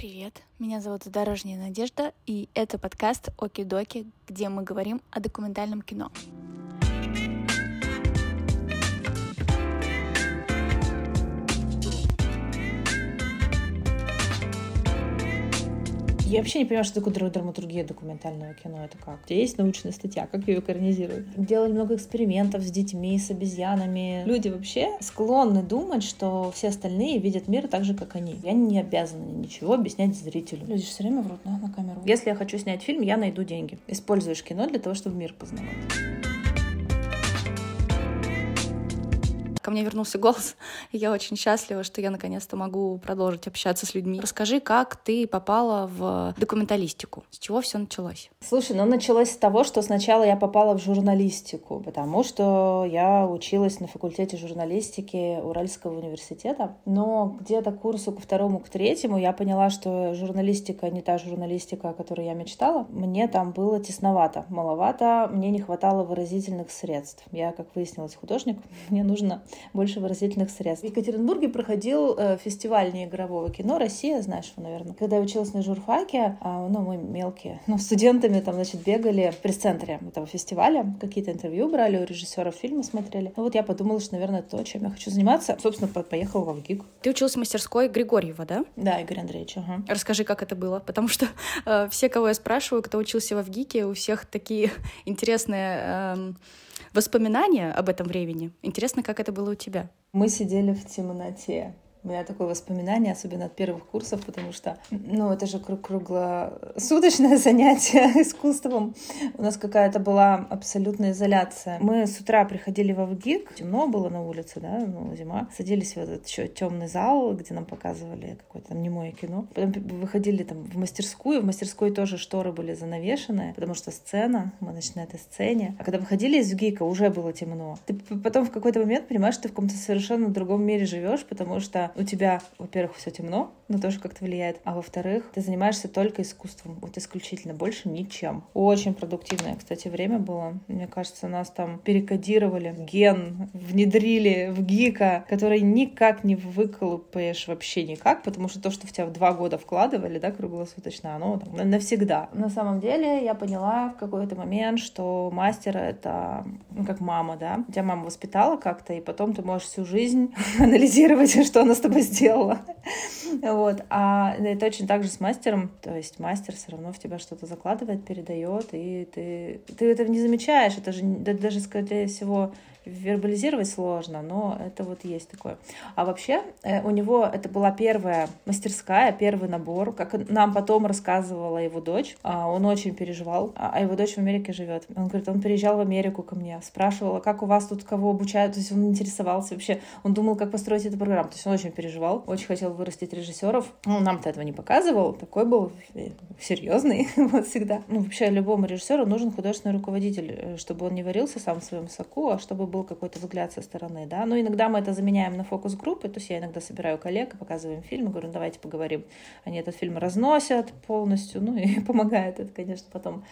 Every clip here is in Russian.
Привет, меня зовут Дорожняя Надежда, и это подкаст Оки-Доки, где мы говорим о документальном кино. Я вообще не понимаю, что такое драматургия документального кино. Это как? У есть научная статья, как ее экранизируют? Делали много экспериментов с детьми, с обезьянами. Люди вообще склонны думать, что все остальные видят мир так же, как они. Я не обязана ничего объяснять зрителю. Люди все время врут да, на камеру. Если я хочу снять фильм, я найду деньги. Используешь кино для того, чтобы мир познавать. Ко мне вернулся голос, и я очень счастлива, что я наконец-то могу продолжить общаться с людьми. Расскажи, как ты попала в документалистику? С чего все началось? Слушай, ну началось с того, что сначала я попала в журналистику, потому что я училась на факультете журналистики Уральского университета, но где-то курсу ко второму, к третьему я поняла, что журналистика не та журналистика, о которой я мечтала. Мне там было тесновато, маловато, мне не хватало выразительных средств. Я, как выяснилось, художник, мне нужно больше выразительных средств. В Екатеринбурге проходил э, фестиваль неигрового кино «Россия», знаешь его, наверное. Когда я училась на журфаке, э, ну, мы мелкие, ну, студентами там, значит, бегали в пресс-центре этого фестиваля, какие-то интервью брали у режиссеров фильмы смотрели. Ну, вот я подумала, что, наверное, то, чем я хочу заниматься. Собственно, поехала в ВГИК. Ты училась в мастерской Григорьева, да? Да, Игорь Андреевич, ага. Расскажи, как это было, потому что э, все, кого я спрашиваю, кто учился во ВГИКе, у всех такие интересные... Э, воспоминания об этом времени. Интересно, как это было у тебя? Мы сидели в темноте. У меня такое воспоминание, особенно от первых курсов, потому что, ну, это же круглосуточное занятие искусством. У нас какая-то была абсолютная изоляция. Мы с утра приходили в ВГИК, темно было на улице, да, ну, зима. Садились в этот еще темный зал, где нам показывали какое-то там немое кино. Потом выходили там в мастерскую. В мастерской тоже шторы были занавешены, потому что сцена, мы значит, на этой сцене. А когда выходили из ВГИКа, уже было темно. Ты потом в какой-то момент понимаешь, что ты в каком-то совершенно другом мире живешь, потому что у тебя, во-первых, все темно, но тоже как-то влияет, а во-вторых, ты занимаешься только искусством, вот исключительно, больше ничем. Очень продуктивное, кстати, время было. Мне кажется, нас там перекодировали ген, внедрили в ГИКа, который никак не выколупаешь вообще никак, потому что то, что в тебя два года вкладывали, да, круглосуточно, оно там навсегда. На самом деле я поняла в какой-то момент, что мастер — это ну, как мама, да. Тебя мама воспитала как-то, и потом ты можешь всю жизнь анализировать, что она с тобой сделала. Вот. А это очень так же с мастером. То есть мастер все равно в тебя что-то закладывает, передает, и ты, ты этого не замечаешь. Это же даже, скорее всего, вербализировать сложно, но это вот есть такое. А вообще э, у него это была первая мастерская, первый набор, как нам потом рассказывала его дочь. А, он очень переживал, а, а его дочь в Америке живет. Он говорит, он переезжал в Америку ко мне, спрашивал, как у вас тут кого обучают, то есть он интересовался вообще, он думал, как построить эту программу, то есть он очень переживал, очень хотел вырастить режиссеров. Ну, нам-то этого не показывал, такой был э, серьезный вот всегда. Ну, вообще любому режиссеру нужен художественный руководитель, э, чтобы он не варился сам в своем соку, а чтобы был какой-то взгляд со стороны, да. Но иногда мы это заменяем на фокус-группы, то есть я иногда собираю коллег, показываем фильм, и говорю, ну, давайте поговорим. Они этот фильм разносят полностью, ну и помогает это, конечно, потом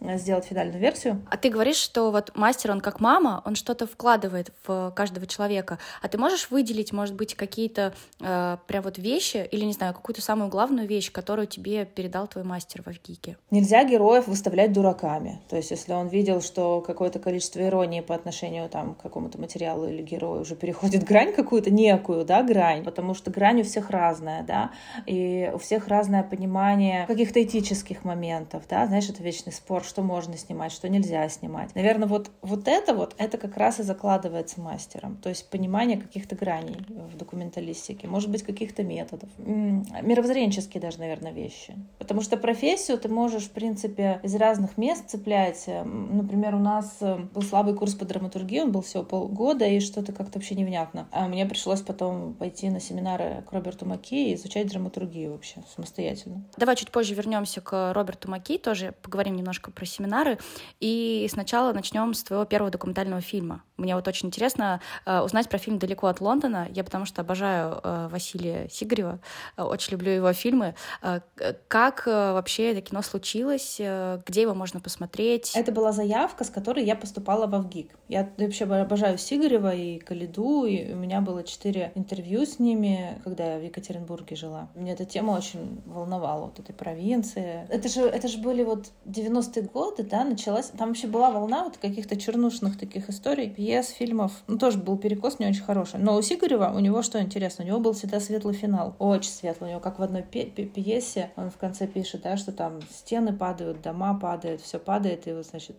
э, сделать финальную версию. А ты говоришь, что вот мастер, он как мама, он что-то вкладывает в каждого человека. А ты можешь выделить, может быть, какие-то э, прям вот вещи, или, не знаю, какую-то самую главную вещь, которую тебе передал твой мастер в Авгике? Нельзя героев выставлять дураками. То есть, если он видел, что какое-то количество иронии по отношению там, к какому-то материалу или герою уже переходит грань какую-то, некую, да, грань, потому что грань у всех разная, да, и у всех разное понимание каких-то этических моментов, да, знаешь, это вечный спор, что можно снимать, что нельзя снимать. Наверное, вот, вот это вот, это как раз и закладывается мастером, то есть понимание каких-то граней в документалистике, может быть, каких-то методов. Мировоззренческие даже, наверное, вещи. Потому что профессию ты можешь, в принципе, из разных мест цеплять. Например, у нас э, был слабый курс по драматургии, он был всего полгода, и что-то как-то вообще невнятно. А мне пришлось потом пойти на семинары к Роберту Маки и изучать драматургию вообще самостоятельно. Давай чуть позже вернемся к Роберту Маки, тоже поговорим немножко про семинары. И сначала начнем с твоего первого документального фильма Мне вот очень интересно э, узнать про фильм «Далеко от Лондона». Я потому что обожаю э, Василия Сигарева, э, очень люблю его фильмы. Э, как э, вообще это кино случилось? Э, где его можно посмотреть? Это была заявка, с которой я поступала в ВГИК. Я вообще обожаю Сигарева и Калиду, и у меня было четыре интервью с ними, когда я в Екатеринбурге жила. Мне эта тема очень волновала, вот этой провинции. Это же, это же были вот 90-е годы, да, началась... Там вообще была волна вот каких-то чернушных таких историй пьес, фильмов. Ну, тоже был перекос не очень хороший. Но у Сигарева, у него что интересно, у него был всегда светлый финал. Очень светлый. У него как в одной пьесе, он в конце пишет, да, что там стены падают, дома падают, все падает, и вот, значит,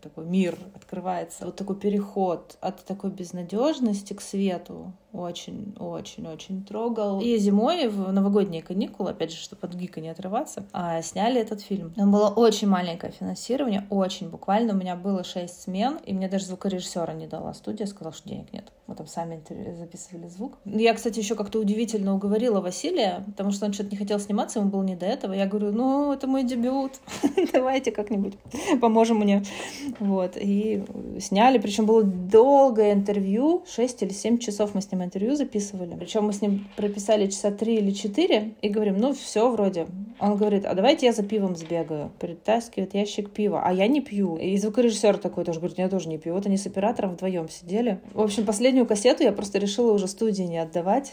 такой мир открывается. Вот такой переход от такой безнадежности к свету очень-очень-очень трогал. И зимой в новогодние каникулы, опять же, чтобы от ГИКа не отрываться, а, сняли этот фильм. Там было очень маленькое финансирование, очень буквально. У меня было шесть смен, и мне даже звукорежиссера не дала студия, сказала, что денег нет. Мы там сами записывали звук. Я, кстати, еще как-то удивительно уговорила Василия, потому что он что-то не хотел сниматься, ему было не до этого. Я говорю, ну, это мой дебют, давайте как-нибудь поможем мне. Вот, и сняли, причем было долгое интервью, 6 или 7 часов мы с ним интервью записывали. Причем мы с ним прописали часа 3 или 4 и говорим, ну, все вроде. Он говорит, а давайте я за пивом сбегаю. Притаскивает ящик пива, а я не пью. И звукорежиссер такой тоже говорит, я тоже не пью. Вот они с оператором вдвоем сидели. В общем, последнюю кассету я просто решила уже студии не отдавать.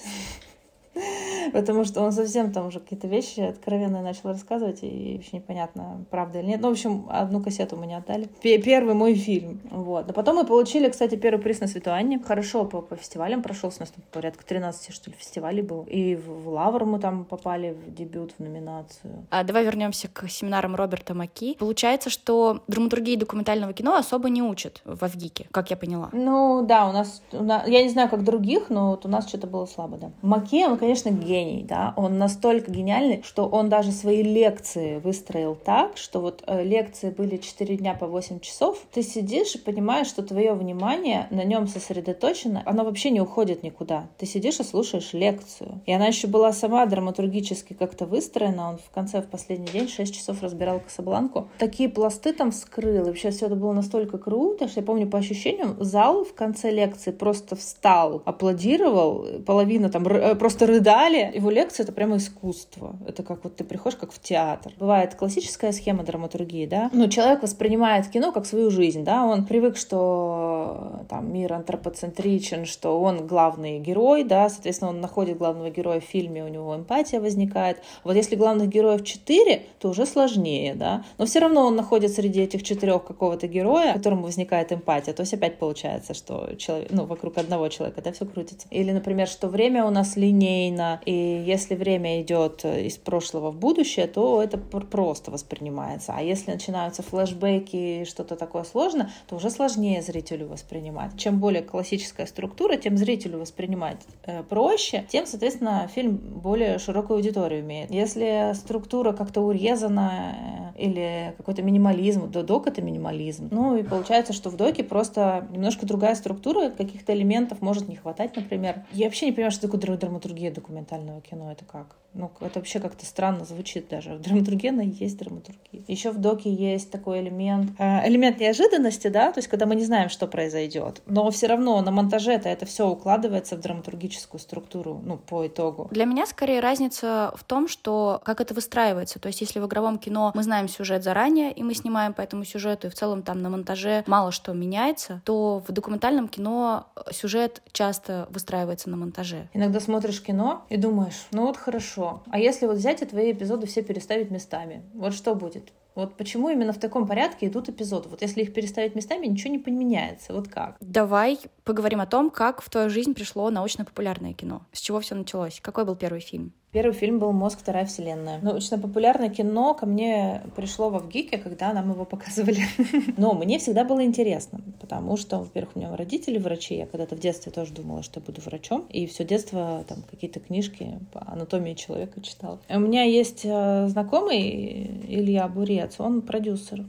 потому что он совсем там уже какие-то вещи откровенно начал рассказывать, и вообще непонятно, правда или нет. Ну, в общем, одну кассету мы не отдали. Первый мой фильм. Вот. Но потом мы получили, кстати, первый приз на Светуанне. Хорошо по, по фестивалям прошел, у нас там порядка 13, что ли, фестивалей был. И в, в Лавр мы там попали в дебют, в номинацию. А давай вернемся к семинарам Роберта Маки. Получается, что драматургии документального кино особо не учат в Авгике, как я поняла. Ну, да, у нас, у нас я не знаю, как других, но вот у нас что-то было слабо, да. Маки, он, конечно, гений, да, он настолько гениальный, что он даже свои лекции выстроил так, что вот э, лекции были 4 дня по 8 часов, ты сидишь и понимаешь, что твое внимание на нем сосредоточено, оно вообще не уходит никуда. Ты сидишь и слушаешь лекцию. И она еще была сама драматургически как-то выстроена, он в конце, в последний день 6 часов разбирал Касабланку. Такие пласты там скрыл, и вообще все это было настолько круто, что я помню по ощущениям, зал в конце лекции просто встал, аплодировал, половина там э, просто рыдали, его лекция — это прямо искусство. Это как вот ты приходишь как в театр. Бывает классическая схема драматургии, да? Ну, человек воспринимает кино как свою жизнь, да? Он привык, что там мир антропоцентричен, что он главный герой, да? Соответственно, он находит главного героя в фильме, у него эмпатия возникает. Вот если главных героев четыре, то уже сложнее, да? Но все равно он находит среди этих четырех какого-то героя, которому возникает эмпатия. То есть опять получается, что человек, ну, вокруг одного человека, да, все крутится. Или, например, что время у нас линейно, и если время идет э, из прошлого в будущее, то это просто воспринимается. А если начинаются флешбеки и что-то такое сложное, то уже сложнее зрителю воспринимать. Чем более классическая структура, тем зрителю воспринимать э, проще, тем, соответственно, фильм более широкую аудиторию имеет. Если структура как-то урезана э, или какой-то минимализм, то док — это минимализм. Ну и получается, что в доке просто немножко другая структура, каких-то элементов может не хватать, например. Я вообще не понимаю, что такое драматургия документального кино это как? Ну, это вообще как-то странно звучит даже. В драматургии есть драматургия. Еще в доке есть такой элемент, э, элемент неожиданности, да, то есть когда мы не знаем, что произойдет. Но все равно на монтаже-то это все укладывается в драматургическую структуру, ну, по итогу. Для меня скорее разница в том, что как это выстраивается. То есть если в игровом кино мы знаем сюжет заранее, и мы снимаем по этому сюжету, и в целом там на монтаже мало что меняется, то в документальном кино сюжет часто выстраивается на монтаже. Иногда смотришь кино и думаешь, ну вот хорошо. А если вот взять и твои эпизоды все переставить местами, вот что будет? Вот почему именно в таком порядке идут эпизоды? Вот если их переставить местами, ничего не поменяется. Вот как? Давай поговорим о том, как в твою жизнь пришло научно-популярное кино. С чего все началось? Какой был первый фильм? Первый фильм был «Мозг. Вторая вселенная». Научно-популярное кино ко мне пришло во ВГИКе, когда нам его показывали. Но мне всегда было интересно, потому что, во-первых, у меня родители врачи. Я когда-то в детстве тоже думала, что я буду врачом. И все детство там какие-то книжки по анатомии человека читала. У меня есть э, знакомый Илья Бурец, он продюсер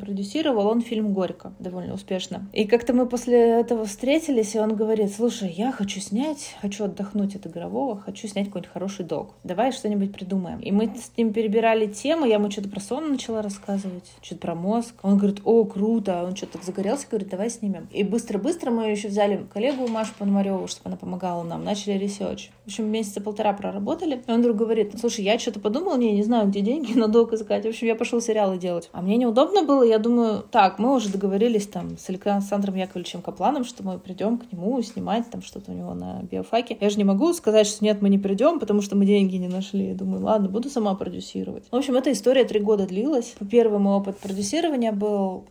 продюсировал он фильм «Горько» довольно успешно. И как-то мы после этого встретились, и он говорит, слушай, я хочу снять, хочу отдохнуть от игрового, хочу снять какой-нибудь хороший док. Давай что-нибудь придумаем. И мы с ним перебирали темы, я ему что-то про сон начала рассказывать, что-то про мозг. Он говорит, о, круто, он что-то так загорелся, говорит, давай снимем. И быстро-быстро мы еще взяли коллегу Машу Пономареву, чтобы она помогала нам, начали research. В общем, месяца полтора проработали. И он вдруг говорит, слушай, я что-то подумал, не, не знаю, где деньги на док искать. В общем, я пошел сериалы делать. А мне неудобно было, я думаю, так, мы уже договорились там с Александром Яковлевичем Капланом, что мы придем к нему снимать там что-то у него на биофаке. Я же не могу сказать, что нет, мы не придем, потому что мы деньги не нашли. Я думаю, ладно, буду сама продюсировать. В общем, эта история три года длилась. Первый мой опыт продюсирования был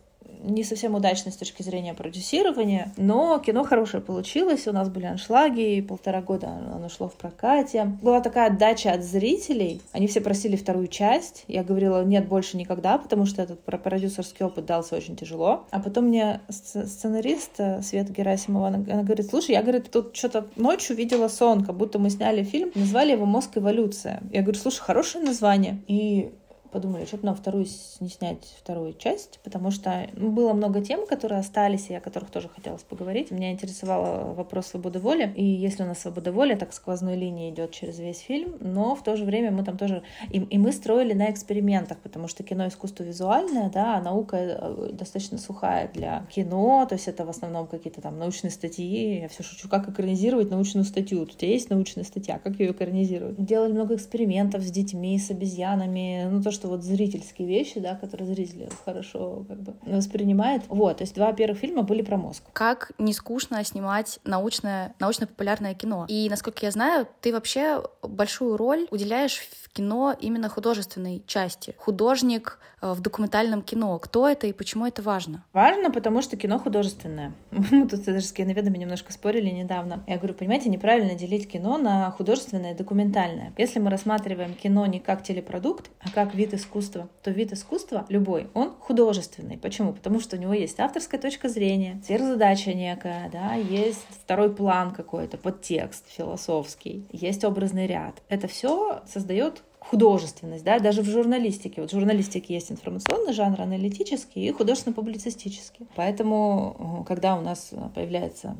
не совсем удачный с точки зрения продюсирования, но кино хорошее получилось, у нас были аншлаги, полтора года оно шло в прокате. Была такая отдача от зрителей, они все просили вторую часть, я говорила, нет, больше никогда, потому что этот продюсерский опыт дался очень тяжело. А потом мне сценарист э, Света Герасимова, она, она говорит, слушай, я, говорит, тут что-то ночью видела сон, как будто мы сняли фильм, назвали его «Мозг эволюция». Я говорю, слушай, хорошее название. И подумали, что бы нам вторую не снять вторую часть, потому что было много тем, которые остались, и о которых тоже хотелось поговорить. Меня интересовал вопрос свободы воли, и если у нас свобода воли, так сквозной линией идет через весь фильм, но в то же время мы там тоже... И, и мы строили на экспериментах, потому что кино искусство визуальное, да, а наука э, достаточно сухая для кино, то есть это в основном какие-то там научные статьи. Я все шучу, как экранизировать научную статью. Тут есть научная статья, как ее экранизировать. Делали много экспериментов с детьми, с обезьянами, ну то, что вот зрительские вещи, да, которые зрители хорошо как бы воспринимают. Вот, то есть два первых фильма были про мозг. Как не скучно снимать научное, научно-популярное кино. И, насколько я знаю, ты вообще большую роль уделяешь в кино именно художественной части. Художник э, в документальном кино. Кто это и почему это важно? Важно, потому что кино художественное. Мы тут даже с киноведами немножко спорили недавно. Я говорю, понимаете, неправильно делить кино на художественное и документальное. Если мы рассматриваем кино не как телепродукт, а как вид искусства, то вид искусства любой, он художественный. Почему? Потому что у него есть авторская точка зрения, сверхзадача некая, да, есть второй план какой-то, подтекст философский, есть образный ряд. Это все создает художественность, да, даже в журналистике. Вот в журналистике есть информационный жанр, аналитический и художественно-публицистический. Поэтому, э, когда у нас появляется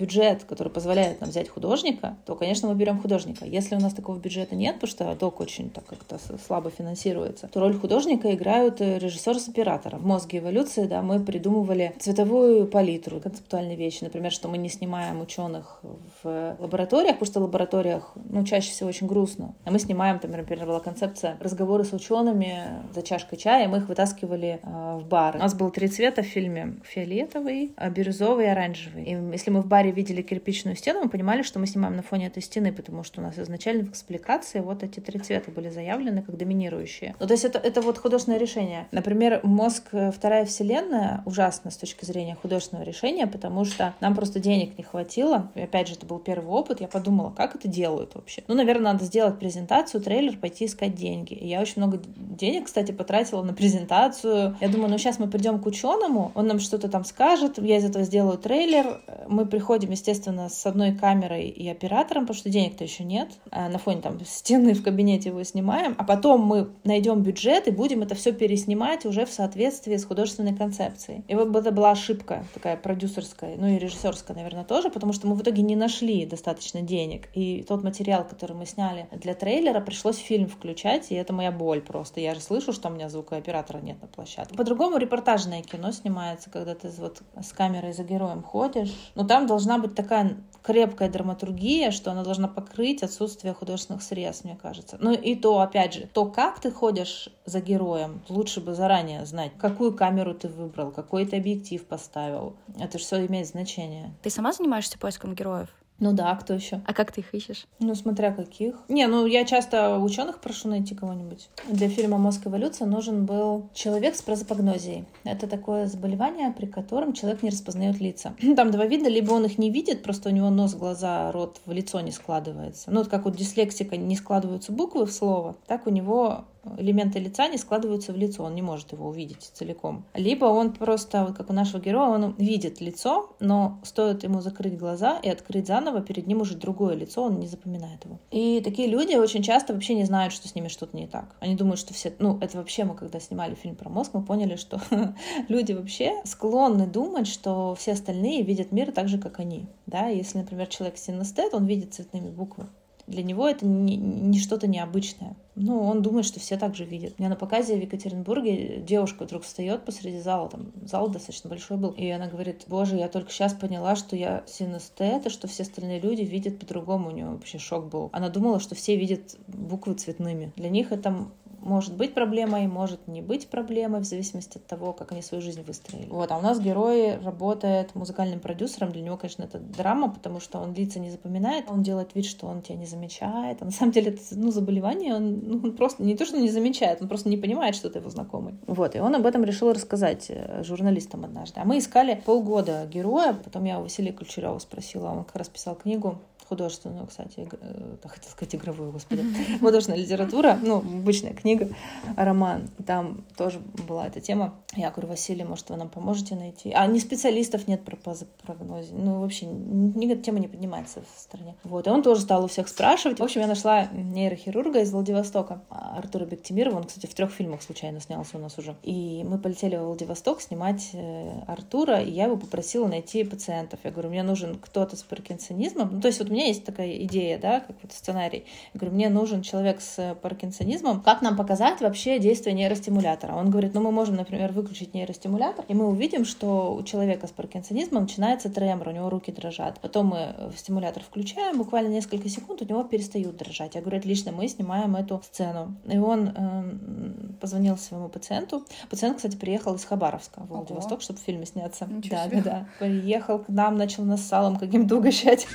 бюджет, который позволяет нам взять художника, то, конечно, мы берем художника. Если у нас такого бюджета нет, потому что док очень так как-то слабо финансируется, то роль художника играют э, режиссер с оператором. В мозге эволюции, да, мы придумывали цветовую палитру, концептуальные вещи. Например, что мы не снимаем ученых в лабораториях, потому что в лабораториях, ну, чаще всего очень грустно. А мы снимаем там, например, была концепция разговоры с учеными за чашкой чая, и мы их вытаскивали э, в бар. У нас было три цвета в фильме. Фиолетовый, бирюзовый и оранжевый. И если мы в баре видели кирпичную стену, мы понимали, что мы снимаем на фоне этой стены, потому что у нас изначально в экспликации вот эти три цвета были заявлены как доминирующие. Ну, то есть это, это вот художественное решение. Например, мозг э, «Вторая вселенная» ужасно с точки зрения художественного решения, потому что нам просто денег не хватило. И опять же, это был первый опыт. Я подумала, как это делают вообще? Ну, наверное, надо сделать презентацию, трейлер, пойти искать деньги. И я очень много денег, кстати, потратила на презентацию. Я думаю, ну сейчас мы придем к ученому, он нам что-то там скажет, я из этого сделаю трейлер. Мы приходим, естественно, с одной камерой и оператором, потому что денег-то еще нет. А на фоне там стены в кабинете его снимаем, а потом мы найдем бюджет и будем это все переснимать уже в соответствии с художественной концепцией. И вот это была ошибка такая продюсерская, ну и режиссерская, наверное, тоже, потому что мы в итоге не нашли достаточно денег. И тот материал, который мы сняли для трейлера, пришлось фильм включать, и это моя боль просто. Я же слышу, что у меня звукооператора нет на площадке. По-другому репортажное кино снимается, когда ты вот с камерой за героем ходишь. Но там должна быть такая крепкая драматургия, что она должна покрыть отсутствие художественных средств, мне кажется. Ну и то, опять же, то, как ты ходишь за героем, лучше бы заранее знать, какую камеру ты выбрал, какой ты объектив поставил. Это же все имеет значение. Ты сама занимаешься поиском героев? Ну да, кто еще? А как ты их ищешь? Ну, смотря каких. Не, ну я часто ученых прошу найти кого-нибудь. Для фильма «Мозг эволюция» нужен был человек с прозапогнозией. Это такое заболевание, при котором человек не распознает лица. Там два вида, либо он их не видит, просто у него нос, глаза, рот в лицо не складывается. Ну, вот как у дислексика не складываются буквы в слово, так у него элементы лица не складываются в лицо, он не может его увидеть целиком. Либо он просто, вот как у нашего героя, он видит лицо, но стоит ему закрыть глаза и открыть заново, перед ним уже другое лицо, он не запоминает его. И такие люди очень часто вообще не знают, что с ними что-то не так. Они думают, что все... Ну, это вообще мы, когда снимали фильм про мозг, мы поняли, что люди вообще склонны думать, что все остальные видят мир так же, как они. Да, если, например, человек синестет, он видит цветными буквами. Для него это не, не что-то необычное. Ну, он думает, что все так же видят. У меня на показе в Екатеринбурге девушка вдруг встает посреди зала, там зал достаточно большой был, и она говорит, боже, я только сейчас поняла, что я синестет, и что все остальные люди видят по-другому. У нее вообще шок был. Она думала, что все видят буквы цветными. Для них это может быть проблемой, может не быть проблемой, в зависимости от того, как они свою жизнь выстроили. Вот, а у нас герой работает музыкальным продюсером. Для него, конечно, это драма, потому что он лица не запоминает, он делает вид, что он тебя не замечает. А на самом деле это ну, заболевание, он, ну, он просто не то, что не замечает, он просто не понимает, что ты его знакомый. Вот, и он об этом решил рассказать э, журналистам однажды. А мы искали полгода героя, потом я у Василия Ключерева спросила, он как раз писал книгу художественную, кстати, э, хотел сказать игровую, господи, художественная литература, ну, обычная книга, роман, там тоже была эта тема. Я говорю, Василий, может, вы нам поможете найти? А не специалистов нет про прогнозе, ну, вообще, никакая тема не поднимается в стране. Вот, и он тоже стал у всех спрашивать. В общем, я нашла нейрохирурга из Владивостока, Артура Бектимирова, он, кстати, в трех фильмах случайно снялся у нас уже. И мы полетели в Владивосток снимать э, Артура, и я его попросила найти пациентов. Я говорю, мне нужен кто-то с паркинсонизмом. Ну, то есть вот у меня есть такая идея, да, как вот сценарий. Я говорю, мне нужен человек с паркинсонизмом. Как нам показать вообще действие нейростимулятора? Он говорит, ну мы можем, например, выключить нейростимулятор, и мы увидим, что у человека с паркинсонизмом начинается тремор, у него руки дрожат. Потом мы стимулятор включаем, буквально несколько секунд у него перестают дрожать. Я говорю, отлично, мы снимаем эту сцену. И он э, позвонил своему пациенту. Пациент, кстати, приехал из Хабаровска в Владивосток, чтобы в фильме сняться. Ничего да, себе. да, да. Приехал к нам, начал нас салом каким-то угощать.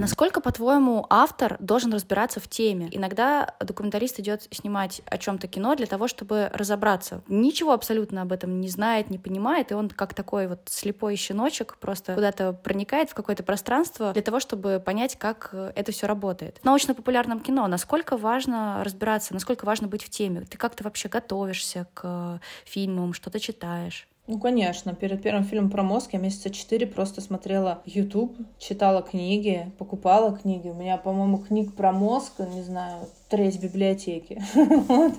Насколько, по-твоему, автор должен разбираться в теме? Иногда документалист идет снимать о чем-то кино для того, чтобы разобраться. Ничего абсолютно об этом не знает, не понимает, и он как такой вот слепой щеночек просто куда-то проникает в какое-то пространство для того, чтобы понять, как это все работает. В научно-популярном кино насколько важно разбираться, насколько важно быть в теме? Ты как-то вообще готовишься к фильмам, что-то читаешь? Ну, конечно. Перед первым фильмом про мозг я месяца четыре просто смотрела YouTube, читала книги, покупала книги. У меня, по-моему, книг про мозг, не знаю, треть библиотеки.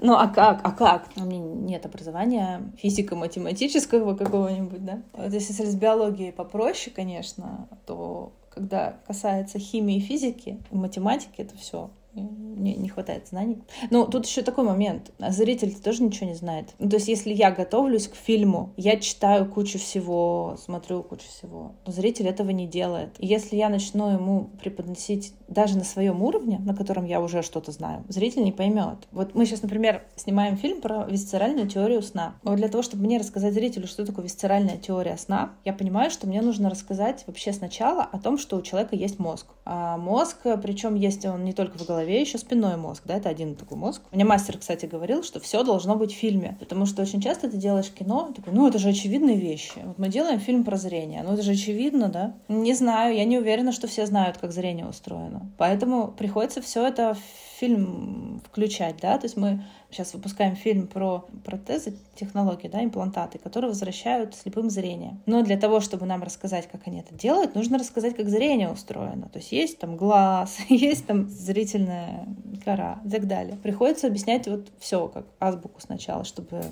Ну, а как? А как? У меня нет образования физико-математического какого-нибудь, да? Вот если с биологией попроще, конечно, то когда касается химии и физики, математики, это все не, не хватает знаний. Ну, тут еще такой момент. Зритель тоже ничего не знает. Ну, то есть, если я готовлюсь к фильму, я читаю кучу всего, смотрю кучу всего, но зритель этого не делает. И если я начну ему преподносить даже на своем уровне, на котором я уже что-то знаю, зритель не поймет. Вот мы сейчас, например, снимаем фильм про висцеральную теорию сна. Вот для того, чтобы мне рассказать зрителю, что такое висцеральная теория сна, я понимаю, что мне нужно рассказать вообще сначала о том, что у человека есть мозг. А мозг, причем есть он не только в голове, голове еще спинной мозг, да, это один такой мозг. Мне мастер, кстати, говорил, что все должно быть в фильме, потому что очень часто ты делаешь кино, такой, ну это же очевидные вещи. Вот мы делаем фильм про зрение, ну это же очевидно, да? Не знаю, я не уверена, что все знают, как зрение устроено. Поэтому приходится все это фильм включать, да, то есть мы сейчас выпускаем фильм про протезы, технологии, да, имплантаты, которые возвращают слепым зрение. Но для того, чтобы нам рассказать, как они это делают, нужно рассказать, как зрение устроено. То есть есть там глаз, есть там зрительная кора и так далее. Приходится объяснять вот все как азбуку сначала, чтобы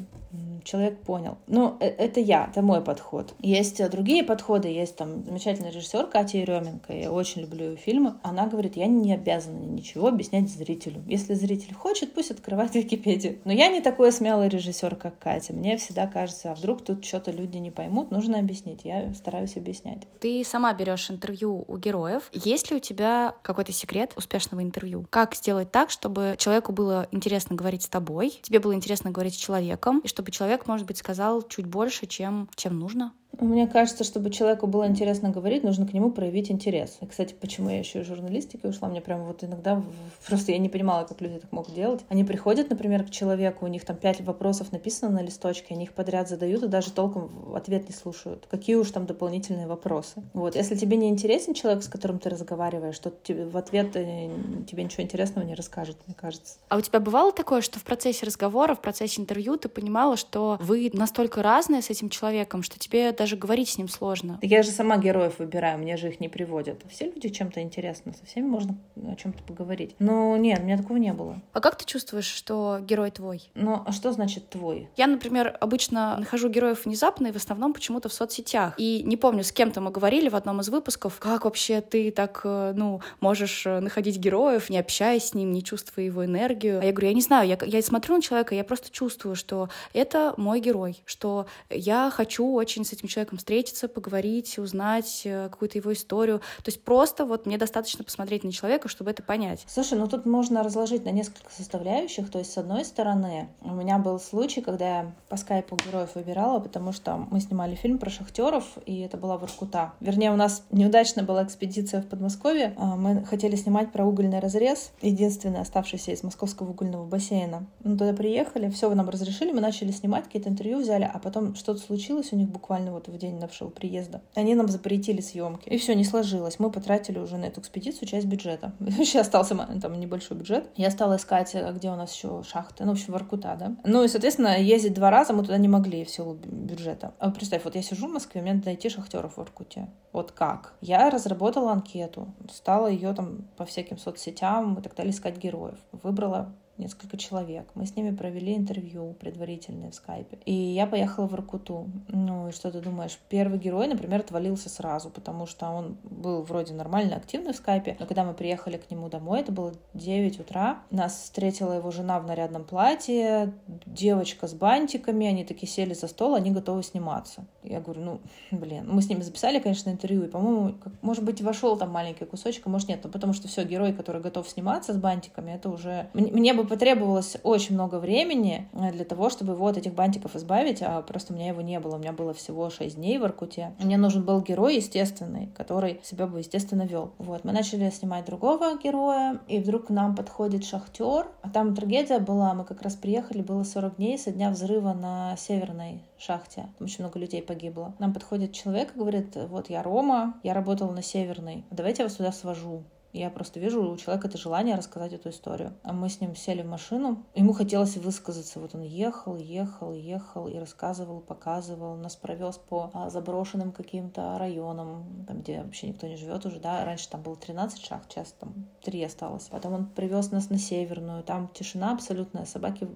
человек понял. Ну, э, это я, это мой подход. Есть э, другие подходы, есть там замечательный режиссер Катя Еременко, я очень люблю ее фильмы. Она говорит, я не обязана ничего объяснять зрителю. Если зритель хочет, пусть открывает Википедию. Но я не такой смелый режиссер, как Катя. Мне всегда кажется, а вдруг тут что-то люди не поймут, нужно объяснить. Я стараюсь объяснять. Ты сама берешь интервью у героев. Есть ли у тебя какой-то секрет успешного интервью? Как сделать так, чтобы человеку было интересно говорить с тобой, тебе было интересно говорить с человеком, и чтобы человек, может быть, сказал чуть больше, чем, чем нужно? Мне кажется, чтобы человеку было интересно говорить, нужно к нему проявить интерес. И, кстати, почему я еще из журналистики ушла, мне прям вот иногда просто я не понимала, как люди так могут делать. Они приходят, например, к человеку, у них там пять вопросов написано на листочке, они их подряд задают и даже толком ответ не слушают. Какие уж там дополнительные вопросы. Вот, если тебе не интересен человек, с которым ты разговариваешь, то тебе в ответ э, тебе ничего интересного не расскажет, мне кажется. А у тебя бывало такое, что в процессе разговора, в процессе интервью ты понимала, что вы настолько разные с этим человеком, что тебе даже говорить с ним сложно. Я же сама героев выбираю, мне же их не приводят. Все люди чем-то интересны, со всеми можно о чем-то поговорить. Но нет, у меня такого не было. А как ты чувствуешь, что герой твой? Ну, а что значит твой? Я, например, обычно нахожу героев внезапно и в основном почему-то в соцсетях. И не помню, с кем-то мы говорили в одном из выпусков, как вообще ты так, э, ну, можешь э, находить героев, не общаясь с ним, не чувствуя его энергию. А я говорю, я не знаю, я, я смотрю на человека, я просто чувствую, что это мой герой, что я хочу очень с этим человеком встретиться, поговорить, узнать э, какую-то его историю. То есть просто вот мне достаточно посмотреть на человека, чтобы это понять. Слушай, ну тут можно разложить на несколько составляющих. То есть, с одной стороны, у меня был случай, когда я по скайпу героев выбирала, потому что мы снимали фильм про шахтеров, и это была Воркута. Вернее, у нас неудачная была экспедиция в Подмосковье. А, мы хотели снимать про угольный разрез, единственный оставшийся из московского угольного бассейна. Мы туда приехали, все нам разрешили, мы начали снимать, какие-то интервью взяли, а потом что-то случилось у них буквально вот в день нашего приезда. Они нам запретили съемки. И все, не сложилось. Мы потратили уже на эту экспедицию часть бюджета. Вообще остался там небольшой бюджет. Я стала искать, э, где у нас еще шахты. Ну, в общем, Воркута, да. Ну и, соответственно, ездить два раза мы туда не могли в силу бюджета. А представь, вот я сижу в Москве, мне надо найти шахтеров в Воркуте. Вот как? Я разработала анкету, стала ее там по всяким соцсетям и так далее искать героев. Выбрала несколько человек. Мы с ними провели интервью предварительное в скайпе. И я поехала в Иркуту. Ну и что ты думаешь? Первый герой, например, отвалился сразу, потому что он был вроде нормально активный в скайпе, но когда мы приехали к нему домой, это было 9 утра, нас встретила его жена в нарядном платье, девочка с бантиками, они такие сели за стол, они готовы сниматься. Я говорю, ну, блин, мы с ними записали, конечно, интервью, и, по-моему, может быть, вошел там маленький кусочек, а может нет, но потому что все, герой, который готов сниматься с бантиками, это уже... Мне бы потребовалось очень много времени э, для того, чтобы его от этих бантиков избавить, а просто у меня его не было. У меня было всего 6 дней в Иркуте. Мне нужен был герой естественный, который себя бы естественно вел. Вот, мы начали снимать другого героя, и вдруг к нам подходит шахтер, а там трагедия была, мы как раз приехали, было 40 дней со дня взрыва на северной шахте. Там очень много людей погибло. Нам подходит человек и говорит, вот я Рома, я работала на северной, давайте я вас туда свожу. Я просто вижу у человека это желание рассказать эту историю. А мы с ним сели в машину. Ему хотелось высказаться. Вот он ехал, ехал, ехал и рассказывал, показывал. Нас провез по а, заброшенным каким-то районам, там, где вообще никто не живет уже, да. Раньше там было 13 шахт, сейчас там 3 осталось. Потом он привез нас на Северную. Там тишина абсолютная, собаки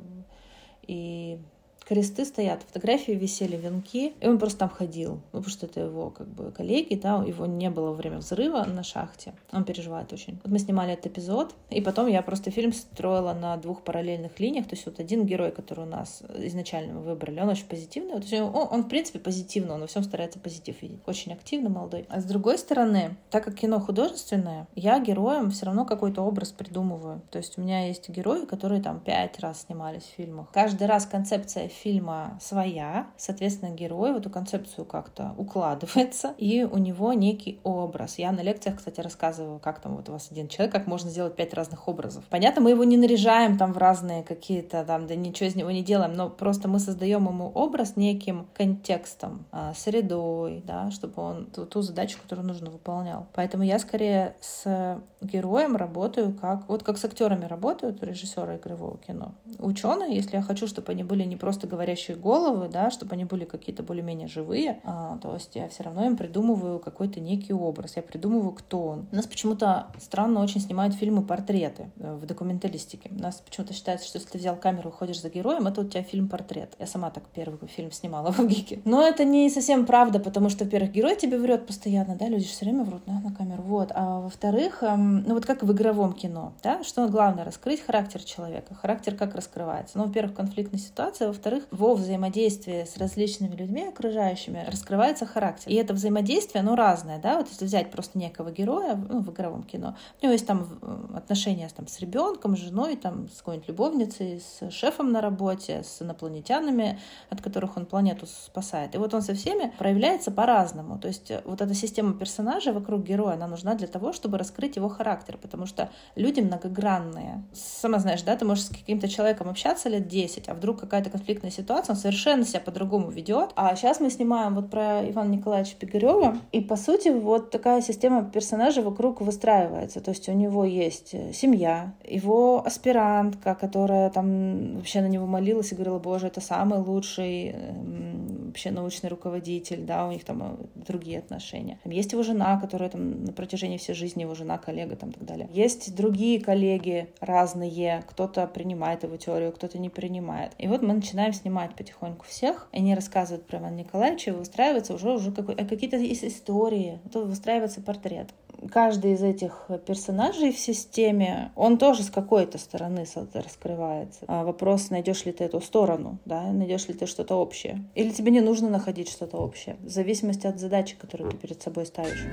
и кресты стоят, фотографии висели, венки, и он просто там ходил, ну, потому что это его как бы коллеги, да, его не было во время взрыва на шахте, он переживает очень. Вот мы снимали этот эпизод, и потом я просто фильм строила на двух параллельных линиях, то есть вот один герой, который у нас изначально мы выбрали, он очень позитивный, есть он, он в принципе позитивный, он во всем старается позитив видеть, очень активный, молодой. А с другой стороны, так как кино художественное, я героям все равно какой-то образ придумываю, то есть у меня есть герои, которые там пять раз снимались в фильмах. Каждый раз концепция фильма своя, соответственно, герой в эту концепцию как-то укладывается, и у него некий образ. Я на лекциях, кстати, рассказываю, как там вот у вас один человек, как можно сделать пять разных образов. Понятно, мы его не наряжаем там в разные какие-то там, да ничего из него не делаем, но просто мы создаем ему образ неким контекстом, а, средой, да, чтобы он ту, ту задачу, которую нужно, выполнял. Поэтому я скорее с героем работаю как, вот как с актерами работают режиссеры игрового кино. Ученые, если я хочу, чтобы они были не просто говорящие головы, да, чтобы они были какие-то более-менее живые, а, то есть я все равно им придумываю какой-то некий образ, я придумываю, кто он. У нас почему-то странно очень снимают фильмы-портреты э, в документалистике. У нас почему-то считается, что если ты взял камеру и ходишь за героем, это у тебя фильм-портрет. Я сама так первый фильм снимала в ГИКе. Но это не совсем правда, потому что, во-первых, герой тебе врет постоянно, да, люди все время врут да, на камеру, вот. А во-вторых, эм, ну вот как в игровом кино, да, что главное, раскрыть характер человека, характер как раскрывается. Ну, во-первых, конфликтная ситуация, во-вторых, во-вторых, во взаимодействии с различными людьми окружающими раскрывается характер. И это взаимодействие, оно разное, да, вот если взять просто некого героя ну, в игровом кино, у него есть там отношения там, с ребенком, с женой, там, с какой-нибудь любовницей, с шефом на работе, с инопланетянами, от которых он планету спасает. И вот он со всеми проявляется по-разному. То есть вот эта система персонажа вокруг героя, она нужна для того, чтобы раскрыть его характер, потому что люди многогранные. Сама знаешь, да, ты можешь с каким-то человеком общаться лет 10, а вдруг какая-то конфликтная ситуация, он совершенно себя по-другому ведет. А сейчас мы снимаем вот про Ивана Николаевича Пигарева, и по сути вот такая система персонажа вокруг выстраивается. То есть у него есть семья, его аспирантка, которая там вообще на него молилась и говорила, боже, это самый лучший эм, вообще научный руководитель, да, у них там э, другие отношения. Есть его жена, которая там на протяжении всей жизни его жена, коллега там и так далее. Есть другие коллеги разные, кто-то принимает его теорию, кто-то не принимает. И вот мы начинаем снимать потихоньку всех, они рассказывают про Ивана Николаевича, и выстраивается уже, уже какой, э, какие-то из истории, то выстраивается портрет. Каждый из этих персонажей в системе, он тоже с какой-то стороны раскрывается. А вопрос, найдешь ли ты эту сторону, да, найдешь ли ты что-то общее. Или тебе не нужно находить что-то общее, в зависимости от задачи, которую ты перед собой ставишь.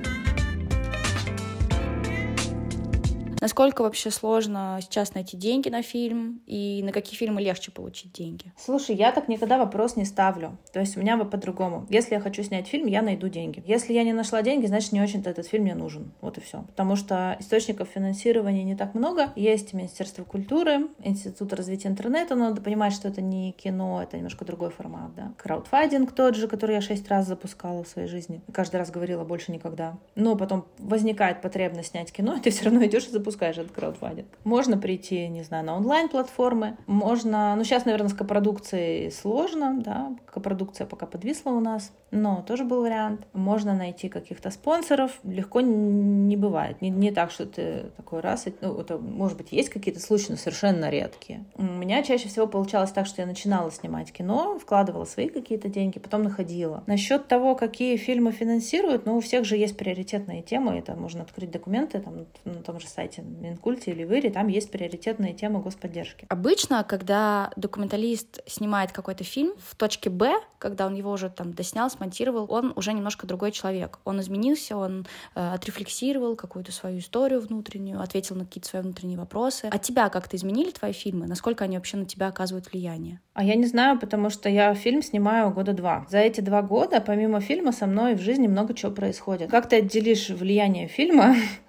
Насколько вообще сложно сейчас найти деньги на фильм и на какие фильмы легче получить деньги? Слушай, я так никогда вопрос не ставлю. То есть у меня бы по-другому. Если я хочу снять фильм, я найду деньги. Если я не нашла деньги, значит, не очень-то этот фильм мне нужен. Вот и все. Потому что источников финансирования не так много. Есть Министерство культуры, Институт развития интернета, но надо понимать, что это не кино, это немножко другой формат, да. Краудфандинг тот же, который я шесть раз запускала в своей жизни. Каждый раз говорила больше никогда. Но потом возникает потребность снять кино, и ты все равно идешь и запускаешь запускаешь этот краудфандинг. Можно прийти, не знаю, на онлайн-платформы, можно, ну сейчас, наверное, с копродукцией сложно, да, копродукция пока подвисла у нас, но тоже был вариант. Можно найти каких-то спонсоров, легко не бывает. Не, не так, что ты такой раз, ну, это, может быть, есть какие-то случаи, но совершенно редкие. У меня чаще всего получалось так, что я начинала снимать кино, вкладывала свои какие-то деньги, потом находила. Насчет того, какие фильмы финансируют, ну, у всех же есть приоритетные темы, это можно открыть документы там, на том же сайте Минкульте или в Ире, там есть приоритетные темы господдержки. Обычно, когда документалист снимает какой-то фильм в точке Б, когда он его уже там доснял, смонтировал, он уже немножко другой человек. Он изменился, он э, отрефлексировал какую-то свою историю внутреннюю, ответил на какие-то свои внутренние вопросы. А тебя как-то изменили твои фильмы? Насколько они вообще на тебя оказывают влияние? А я не знаю, потому что я фильм снимаю года два. За эти два года, помимо фильма, со мной в жизни много чего происходит. Как ты отделишь влияние фильма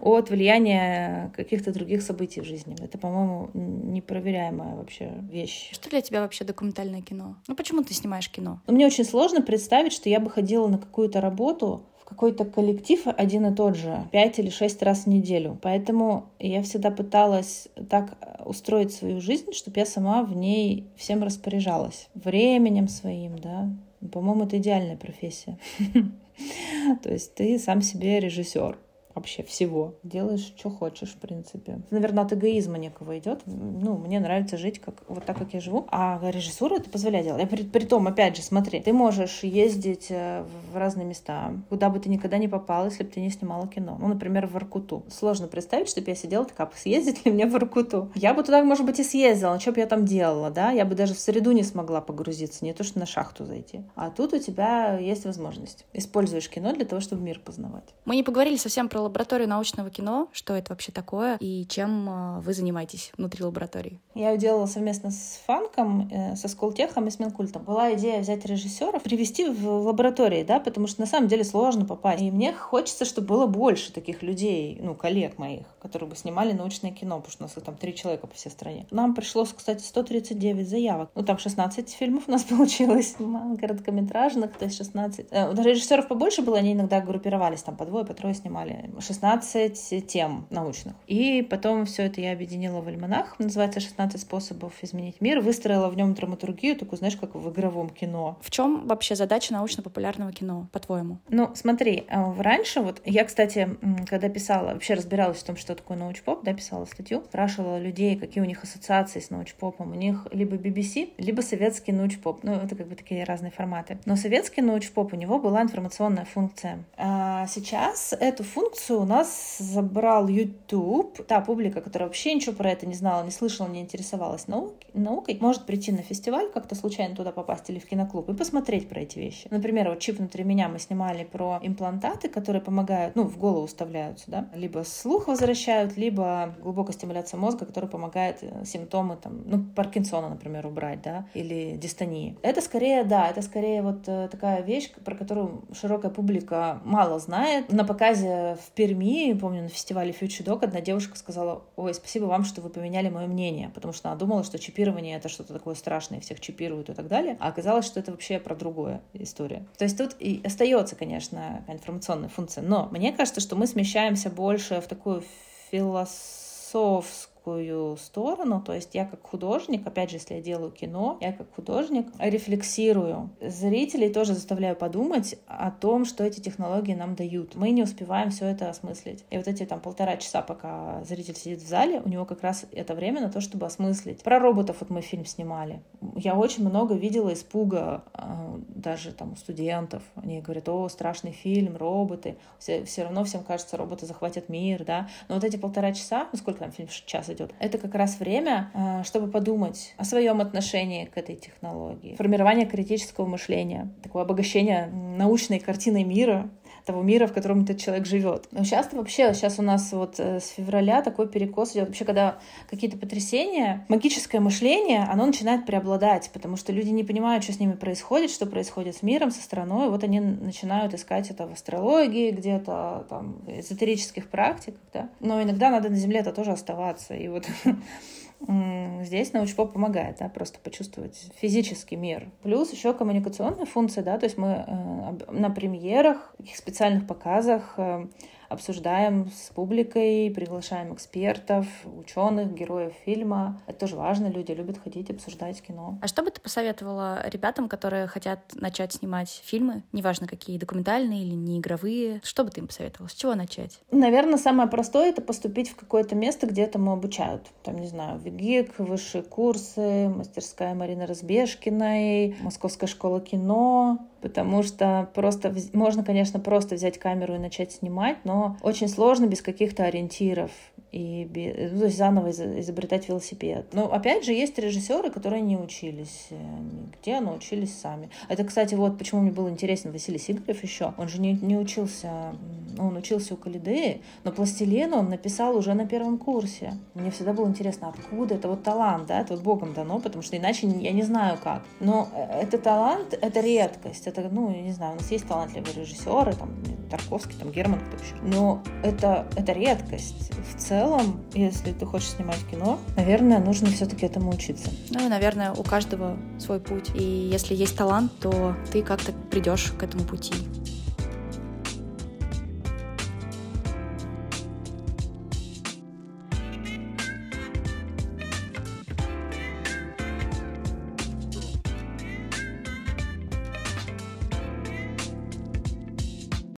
от влияния каких-то других событий в жизни. Это, по-моему, непроверяемая вообще вещь. Что для тебя вообще документальное кино? Ну почему ты снимаешь кино? Ну, мне очень сложно представить, что я бы ходила на какую-то работу, в какой-то коллектив один и тот же, пять или шесть раз в неделю. Поэтому я всегда пыталась так устроить свою жизнь, чтобы я сама в ней всем распоряжалась. Временем своим, да. По-моему, это идеальная профессия. То есть ты сам себе режиссер вообще всего. Делаешь, что хочешь, в принципе. Наверное, от эгоизма некого идет. Ну, мне нравится жить как, вот так, как я живу. А режиссура это позволяет делать. При, при том, опять же, смотри, ты можешь ездить э, в разные места, куда бы ты никогда не попал, если бы ты не снимала кино. Ну, например, в Аркуту. Сложно представить, чтобы я сидела такая, съездить ли мне в Аркуту? Я бы туда, может быть, и съездила, но что бы я там делала, да? Я бы даже в среду не смогла погрузиться, не то, что на шахту зайти. А тут у тебя есть возможность. Используешь кино для того, чтобы мир познавать. Мы не поговорили совсем про лабораторию научного кино. Что это вообще такое и чем а, вы занимаетесь внутри лаборатории? Я ее делала совместно с Фанком, э, со Сколтехом и с Минкультом. Была идея взять режиссеров, привести в лаборатории, да, потому что на самом деле сложно попасть. И мне хочется, чтобы было больше таких людей, ну, коллег моих, которые бы снимали научное кино, потому что у нас там три человека по всей стране. Нам пришло, кстати, 139 заявок. Ну, там 16 фильмов у нас получилось, короткометражных, то есть 16. Э, режиссеров побольше было, они иногда группировались, там по двое, по трое снимали. 16 тем научных. И потом все это я объединила в альманах, называется «16 способов изменить мир», выстроила в нем драматургию, такую, знаешь, как в игровом кино. В чем вообще задача научно-популярного кино, по-твоему? Ну, смотри, а, раньше вот, я, кстати, когда писала, вообще разбиралась в том, что такое научпоп, да, писала статью, спрашивала людей, какие у них ассоциации с научпопом. У них либо BBC, либо советский научпоп. Ну, это как бы такие разные форматы. Но советский научпоп, у него была информационная функция. А сейчас эту функцию революцию у нас забрал YouTube. Та публика, которая вообще ничего про это не знала, не слышала, не интересовалась наук, наукой, может прийти на фестиваль, как-то случайно туда попасть или в киноклуб и посмотреть про эти вещи. Например, вот «Чип внутри меня» мы снимали про имплантаты, которые помогают, ну, в голову вставляются, да, либо слух возвращают, либо глубокая стимуляция мозга, которая помогает э, симптомы, там, ну, Паркинсона, например, убрать, да, или дистонии. Это скорее, да, это скорее вот э, такая вещь, про которую широкая публика мало знает. На показе в Перми, помню, на фестивале Future Dog одна девушка сказала, ой, спасибо вам, что вы поменяли мое мнение, потому что она думала, что чипирование это что-то такое страшное, всех чипируют и так далее, а оказалось, что это вообще про другое история. То есть тут и остается, конечно, информационная функция, но мне кажется, что мы смещаемся больше в такую философскую творческую сторону, то есть я как художник, опять же, если я делаю кино, я как художник рефлексирую. Зрителей тоже заставляю подумать о том, что эти технологии нам дают. Мы не успеваем все это осмыслить. И вот эти там полтора часа, пока зритель сидит в зале, у него как раз это время на то, чтобы осмыслить. Про роботов вот мы фильм снимали. Я очень много видела испуга а, даже там у студентов. Они говорят, о, страшный фильм, роботы. Все, все равно всем кажется, роботы захватят мир, да. Но вот эти полтора часа, ну сколько там фильм, час идет. Это как раз время, а, чтобы подумать о своем отношении к этой технологии. Формирование критического мышления, такое обогащение научной картины мира, того мира, в котором этот человек живет. Но часто вообще, сейчас у нас вот э, с февраля такой перекос идет. Вообще, когда какие-то потрясения, магическое мышление, оно начинает преобладать, потому что люди не понимают, что с ними происходит, что происходит с миром, со страной. Вот они начинают искать это в астрологии, где-то там, эзотерических практиках, да. Но иногда надо на Земле это тоже оставаться. И вот Здесь научпоп помогает, да, просто почувствовать физический мир. Плюс еще коммуникационная функция, да, то есть мы э, на премьерах, специальных показах э, обсуждаем с публикой, приглашаем экспертов, ученых, героев фильма. Это тоже важно, люди любят ходить обсуждать кино. А что бы ты посоветовала ребятам, которые хотят начать снимать фильмы, неважно какие, документальные или не игровые, что бы ты им посоветовала, с чего начать? Наверное, самое простое — это поступить в какое-то место, где этому обучают. Там, не знаю, ВИГИК, высшие курсы, мастерская Марины Разбежкиной, Московская школа кино, потому что просто можно, конечно, просто взять камеру и начать снимать, но очень сложно без каких-то ориентиров и ну, то есть заново изобретать велосипед. Но опять же есть режиссеры, которые не учились э, нигде, но учились сами. Это, кстати, вот почему мне был интересен Василий Сигарев еще. Он же не, не учился, он учился у Калидеи, но пластилин он написал уже на первом курсе. Мне всегда было интересно, откуда это вот талант, да, это вот Богом дано, потому что иначе я не знаю как. Но э, это талант, это редкость, это, ну, не знаю, у нас есть талантливые режиссеры, там, Тарковский, там, Герман, кто еще. Но это, это редкость. В целом, если ты хочешь снимать кино, наверное, нужно все-таки этому учиться. Ну и, наверное, у каждого свой путь. И если есть талант, то ты как-то придешь к этому пути.